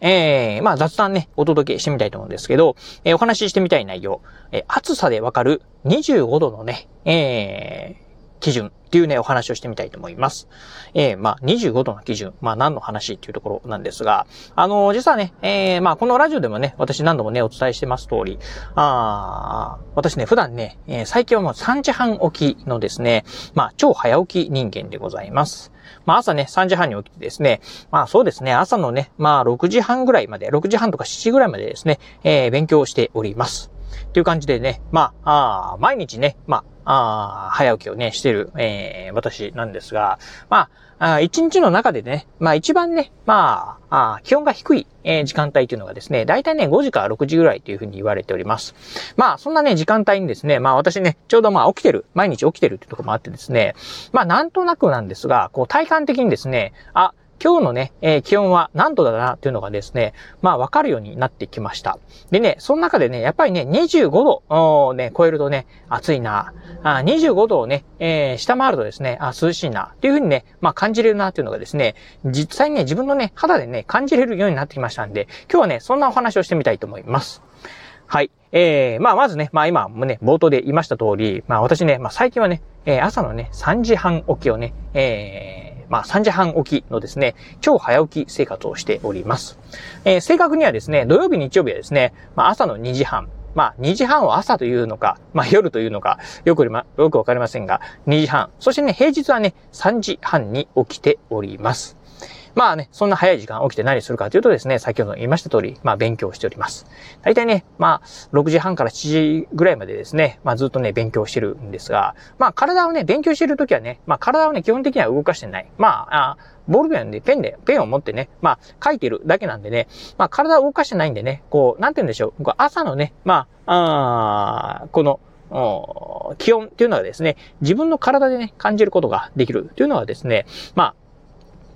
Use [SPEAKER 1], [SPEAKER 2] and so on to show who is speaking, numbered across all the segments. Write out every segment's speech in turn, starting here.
[SPEAKER 1] えー、まあ雑談ね、お届けしてみたいと思うんですけど、えー、お話ししてみたい内容、えー、暑さでわかる25度のね、えー、基準っていうね、お話をしてみたいと思います。えー、まあ、25度の基準。まあ、何の話っていうところなんですが、あのー、実はね、えー、まあ、このラジオでもね、私何度もね、お伝えしてます通り、あ私ね、普段ね、えー、最近はもう3時半起きのですね、まあ、超早起き人間でございます。まあ朝ね、3時半に起きてですね、まあそうですね、朝のね、まあ6時半ぐらいまで、6時半とか7時ぐらいまでですね、えー、勉強しております。という感じでね、まあ、あ毎日ね、まあ、あ早起きをね、してる、えー、私なんですが、まあ、一日の中でね、まあ一番ね、まあ、あ気温が低い、えー、時間帯というのがですね、だいたいね、5時から6時ぐらいというふうに言われております。まあ、そんなね、時間帯にですね、まあ私ね、ちょうどまあ起きてる、毎日起きてるっていうところもあってですね、まあなんとなくなんですが、こう体感的にですね、あ、今日のね、えー、気温は何度だなっていうのがですね、まあわかるようになってきました。でね、その中でね、やっぱりね、25度をね、超えるとね、暑いな。あ25度をね、えー、下回るとですね、あ涼しいな。っていうふうにね、まあ感じれるなっていうのがですね、実際にね、自分のね、肌でね、感じれるようになってきましたんで、今日はね、そんなお話をしてみたいと思います。はい。えー、まあまずね、まあ今もね、冒頭で言いました通り、まあ私ね、まあ最近はね、えー、朝のね、3時半起きをね、えー、まあ3時半起きのですね、超早起き生活をしております。えー、正確にはですね、土曜日、日曜日はですね、まあ朝の2時半、まあ、2時半を朝というのか、まあ、夜というのか、よく、ま、よくわかりませんが、2時半。そしてね、平日はね、3時半に起きております。まあね、そんな早い時間起きて何するかというとですね、先ほど言いました通り、まあ勉強しております。大体ね、まあ、6時半から7時ぐらいまでですね、まあずっとね、勉強してるんですが、まあ体をね、勉強してるときはね、まあ体をね、基本的には動かしてない。まあ、あボールペンでペンで、ペンを持ってね、まあ書いてるだけなんでね、まあ体を動かしてないんでね、こう、なんて言うんでしょう、朝のね、まあ、あこの、気温っていうのはですね、自分の体でね、感じることができるというのはですね、まあ、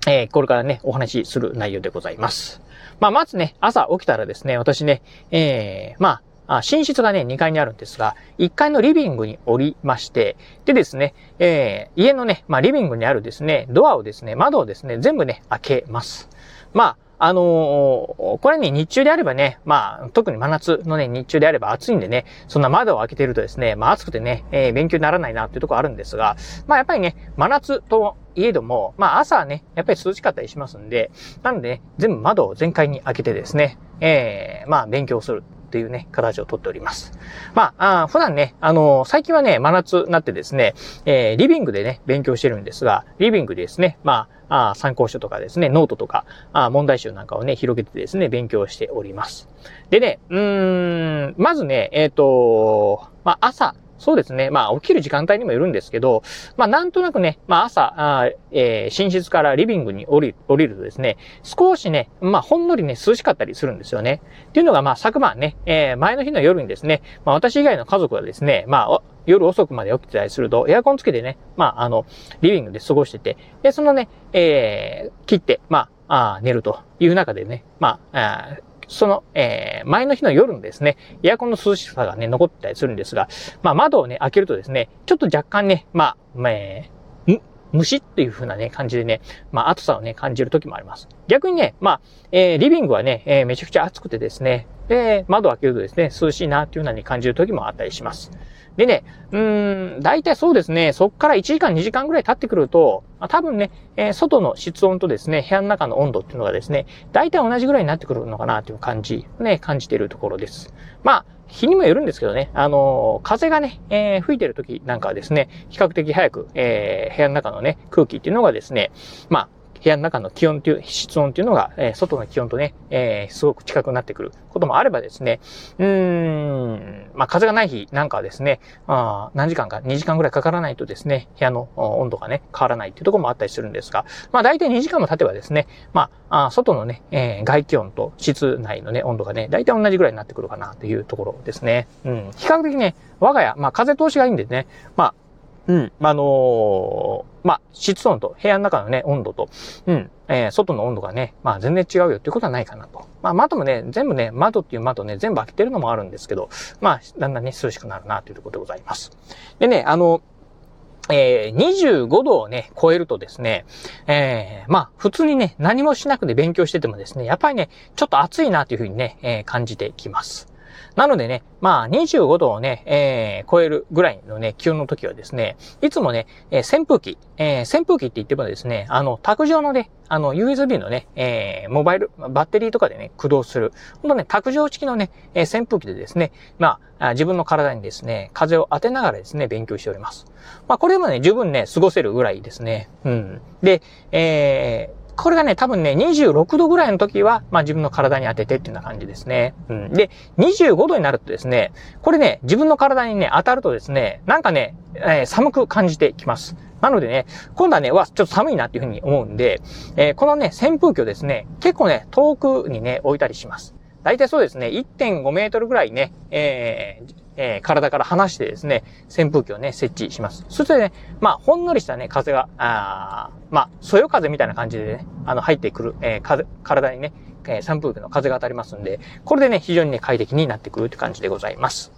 [SPEAKER 1] えー、これからね、お話しする内容でございます。まあ、まずね、朝起きたらですね、私ね、えー、まあ、寝室がね、2階にあるんですが、1階のリビングにおりまして、でですね、えー、家のね、まあ、リビングにあるですね、ドアをですね、窓をですね、全部ね、開けます。まあ、あのー、これね、日中であればね、まあ、特に真夏のね、日中であれば暑いんでね、そんな窓を開けてるとですね、まあ暑くてね、えー、勉強にならないなっていうところあるんですが、まあやっぱりね、真夏といえども、まあ朝はね、やっぱり涼しかったりしますんで、なんでね、全部窓を全開に開けてですね、えー、まあ勉強する。ていうね、形をとっております。まあ、あ普段ね、あのー、最近はね、真夏になってですね、えー、リビングでね、勉強してるんですが、リビングでですね、まあ、あ参考書とかですね、ノートとか、あ問題集なんかをね、広げてですね、勉強しております。でね、うーん、まずね、えっ、ー、と、まあ、朝、そうですね。まあ、起きる時間帯にもよるんですけど、まあ、なんとなくね、まあ、朝、あえー、寝室からリビングに降り降りるとですね、少しね、まあ、ほんのりね、涼しかったりするんですよね。っていうのが、まあ、昨晩ね、えー、前の日の夜にですね、まあ、私以外の家族はですね、まあ、夜遅くまで起きてたりすると、エアコンつけてね、まあ、あの、リビングで過ごしてて、で、そのね、えー、切って、まあ、あ寝るという中でね、まあ、あその、えー、前の日の夜のですね、エアコンの涼しさがね、残ってたりするんですが、まあ窓をね、開けるとですね、ちょっと若干ね、まあ、えー、虫っていう風なね、感じでね、まあ暑さをね、感じる時もあります。逆にね、まあ、えー、リビングはね、えー、めちゃくちゃ暑くてですね、で、窓を開けるとですね、涼しいなっていう風に感じる時もあったりします。でね、うーん、大体そうですね、そっから1時間2時間ぐらい経ってくると、まあ、多分ね、えー、外の室温とですね、部屋の中の温度っていうのがですね、大体同じぐらいになってくるのかなという感じ、ね、感じているところです。まあ、日にもよるんですけどね、あのー、風がね、えー、吹いてる時なんかはですね、比較的早く、えー、部屋の中のね、空気っていうのがですね、まあ、部屋の中の気温っていう、室温っていうのが、え、外の気温とね、え、すごく近くなってくることもあればですね、うーん、まあ、風がない日なんかはですね、あ何時間か、2時間ぐらいかからないとですね、部屋の温度がね、変わらないっていうところもあったりするんですが、まあ、大体2時間も経てばですね、まあ、あ外のね、えー、外気温と室内のね、温度がね、大体同じぐらいになってくるかなというところですね。うん。比較的ね、我が家、まあ、風通しがいいんでね、まあ、うん。あのー、まあ、湿温と部屋の中のね、温度と、うん、えー、外の温度がね、まあ全然違うよっていうことはないかなと。まあ窓もね、全部ね、窓っていう窓ね、全部開けてるのもあるんですけど、まあ、だんだんね、涼しくなるなというところでございます。でね、あの、えー、25度をね、超えるとですね、えー、まあ、普通にね、何もしなくて勉強しててもですね、やっぱりね、ちょっと暑いなというふうにね、えー、感じてきます。なのでね、まあ、25度をね、えー、超えるぐらいのね、気温の時はですね、いつもね、えー、扇風機、えー、扇風機って言ってもですね、あの、卓上のね、あの、USB のね、えー、モバイル、バッテリーとかでね、駆動する、ほんとね、卓上式のね、えー、扇風機でですね、まあ、自分の体にですね、風を当てながらですね、勉強しております。まあ、これもね、十分ね、過ごせるぐらいですね。うん。で、えー、これがね、多分ね、26度ぐらいの時は、まあ自分の体に当ててっていうような感じですね。うん。で、25度になるとですね、これね、自分の体にね、当たるとですね、なんかね、えー、寒く感じてきます。なのでね、今度はね、わ、ちょっと寒いなっていうふうに思うんで、えー、このね、扇風機をですね、結構ね、遠くにね、置いたりします。大体そうですね、1.5メートルぐらいね、えー、えー、体から離してですね、扇風機をね、設置します。そしてね、まあ、ほんのりしたね、風が、あまあ、そよ風みたいな感じでね、あの、入ってくる、えー、風、体にね、えー、扇風機の風が当たりますんで、これでね、非常にね、快適になってくるって感じでございます。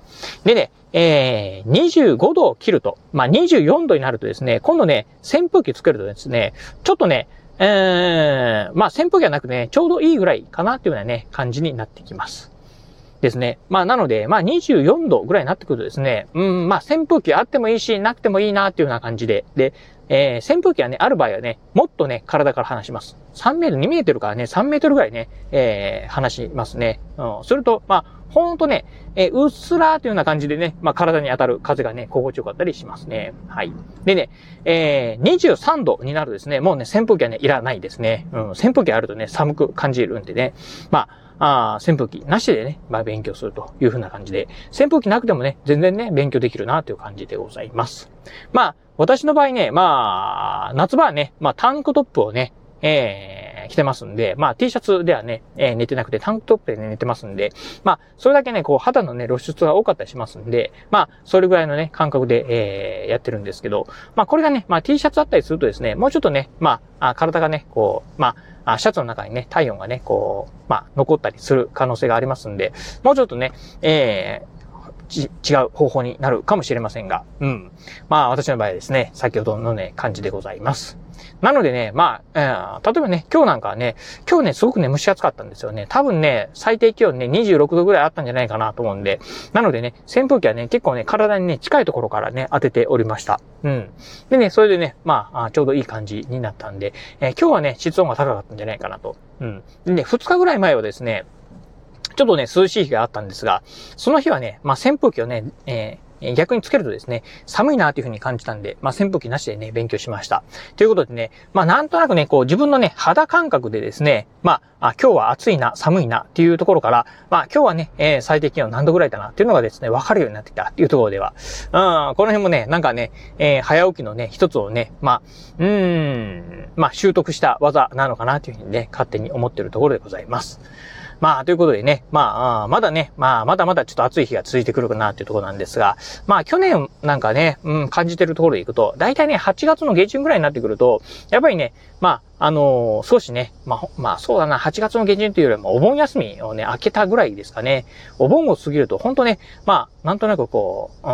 [SPEAKER 1] でね、えー、25度を切ると、まあ、24度になるとですね、今度ね、扇風機つけるとですね、ちょっとね、え、まあ、扇風機はなくね、ちょうどいいぐらいかなっていうようなね、感じになってきます。ですね。まあ、なので、まあ、24度ぐらいになってくるとですね、うん、まあ、扇風機あってもいいし、なくてもいいなっていうような感じで、で、えー、扇風機はね、ある場合はね、もっとね、体から離します。3メートル、2メートルからね、3メートルぐらいね、えー、離しますね。うん、すると、まあ、ほんとね、えー、うっすらーというような感じでね、まあ、体に当たる風がね、心地よかったりしますね。はい。でね、えー、23度になるとですね、もうね、扇風機はね、いらないですね。うん、扇風機あるとね、寒く感じるんでね。まあ、あ扇風機なしでね、まあ、勉強するというふうな感じで、扇風機なくてもね、全然ね、勉強できるなという感じでございます。まあ、私の場合ね、まあ、夏場はね、まあ、タンクトップをね、えー着てますんで、まあ T シャツではね、えー、寝てなくてタンクトップで、ね、寝てますんで、まあそれだけね、こう肌のね、露出が多かったりしますんで、まあそれぐらいのね、感覚で、えー、やってるんですけど、まあこれがね、まあ T シャツあったりするとですね、もうちょっとね、まあ、体がね、こう、まあ、シャツの中にね、体温がね、こう、まあ、残ったりする可能性がありますんで、もうちょっとね、えー、ち違う方法になるかもしれませんが、うん。まあ、私の場合はですね、先ほどのね、感じでございます。なのでね、まあ、えー、例えばね、今日なんかはね、今日ね、すごくね、蒸し暑かったんですよね。多分ね、最低気温ね、26度ぐらいあったんじゃないかなと思うんで、なのでね、扇風機はね、結構ね、体にね、近いところからね、当てておりました。うん。でね、それでね、まあ、ちょうどいい感じになったんで、えー、今日はね、湿温が高かったんじゃないかなと。うん。でね、2日ぐらい前はですね、ちょっとね、涼しい日があったんですが、その日はね、まあ、扇風機をね、えー逆につけるとですね、寒いなというふうに感じたんで、まあ、扇風機なしでね、勉強しました。ということでね、まあ、なんとなくね、こう、自分のね、肌感覚でですね、まあ、今日は暑いな、寒いなっていうところから、まあ、今日はね、えー、最低気温何度ぐらいだなっていうのがですね、わかるようになってきたっていうところでは、うん、この辺もね、なんかね、えー、早起きのね、一つをね、まあ、うーん、まあ、習得した技なのかなというふうにね、勝手に思ってるところでございます。まあ、ということでね、まあ、まだね、まあ、まだまだちょっと暑い日が続いてくるかなっていうところなんですが、まあ、去年なんかね、うん、感じてるところでいくと、だいたいね、8月の下旬ぐらいになってくると、やっぱりね、まあ、あのー、少しね、まあ、まあ、そうだな、8月の下旬というよりも、お盆休みをね、明けたぐらいですかね。お盆を過ぎると、本当ね、まあ、なんとなくこう、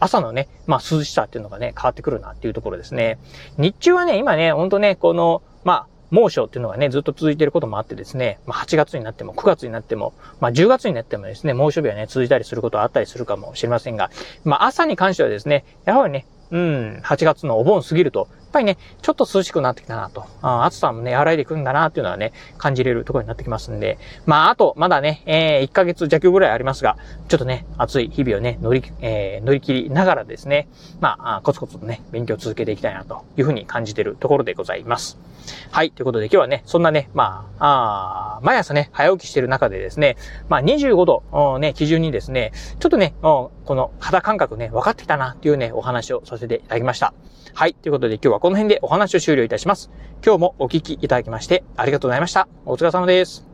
[SPEAKER 1] 朝のね、まあ、涼しさっていうのがね、変わってくるなっていうところですね。日中はね、今ね、ほんとね、この、まあ、猛暑っていうのがね、ずっと続いていることもあってですね、まあ、8月になっても9月になっても、まあ、10月になってもですね、猛暑日はね、続いたりすることはあったりするかもしれませんが、まあ、朝に関してはですね、やはりね、うん、8月のお盆過ぎると、っぱりね、ちょっと涼しくなってきたなと、あ暑さもね、和らいでくるんだなっていうのはね、感じれるところになってきますんで、まあ、あと、まだね、えー、1ヶ月弱ぐらいありますが、ちょっとね、暑い日々をね、乗り、えー、乗り切りながらですね、まあ、コツコツとね、勉強を続けていきたいなというふうに感じているところでございます。はい。ということで今日はね、そんなね、まあ、あ毎朝ね、早起きしてる中でですね、まあ25度、ね、基準にですね、ちょっとね、この肌感覚ね、分かってきたなっていうね、お話をさせていただきました。はい。ということで今日はこの辺でお話を終了いたします。今日もお聞きいただきましてありがとうございました。お疲れ様です。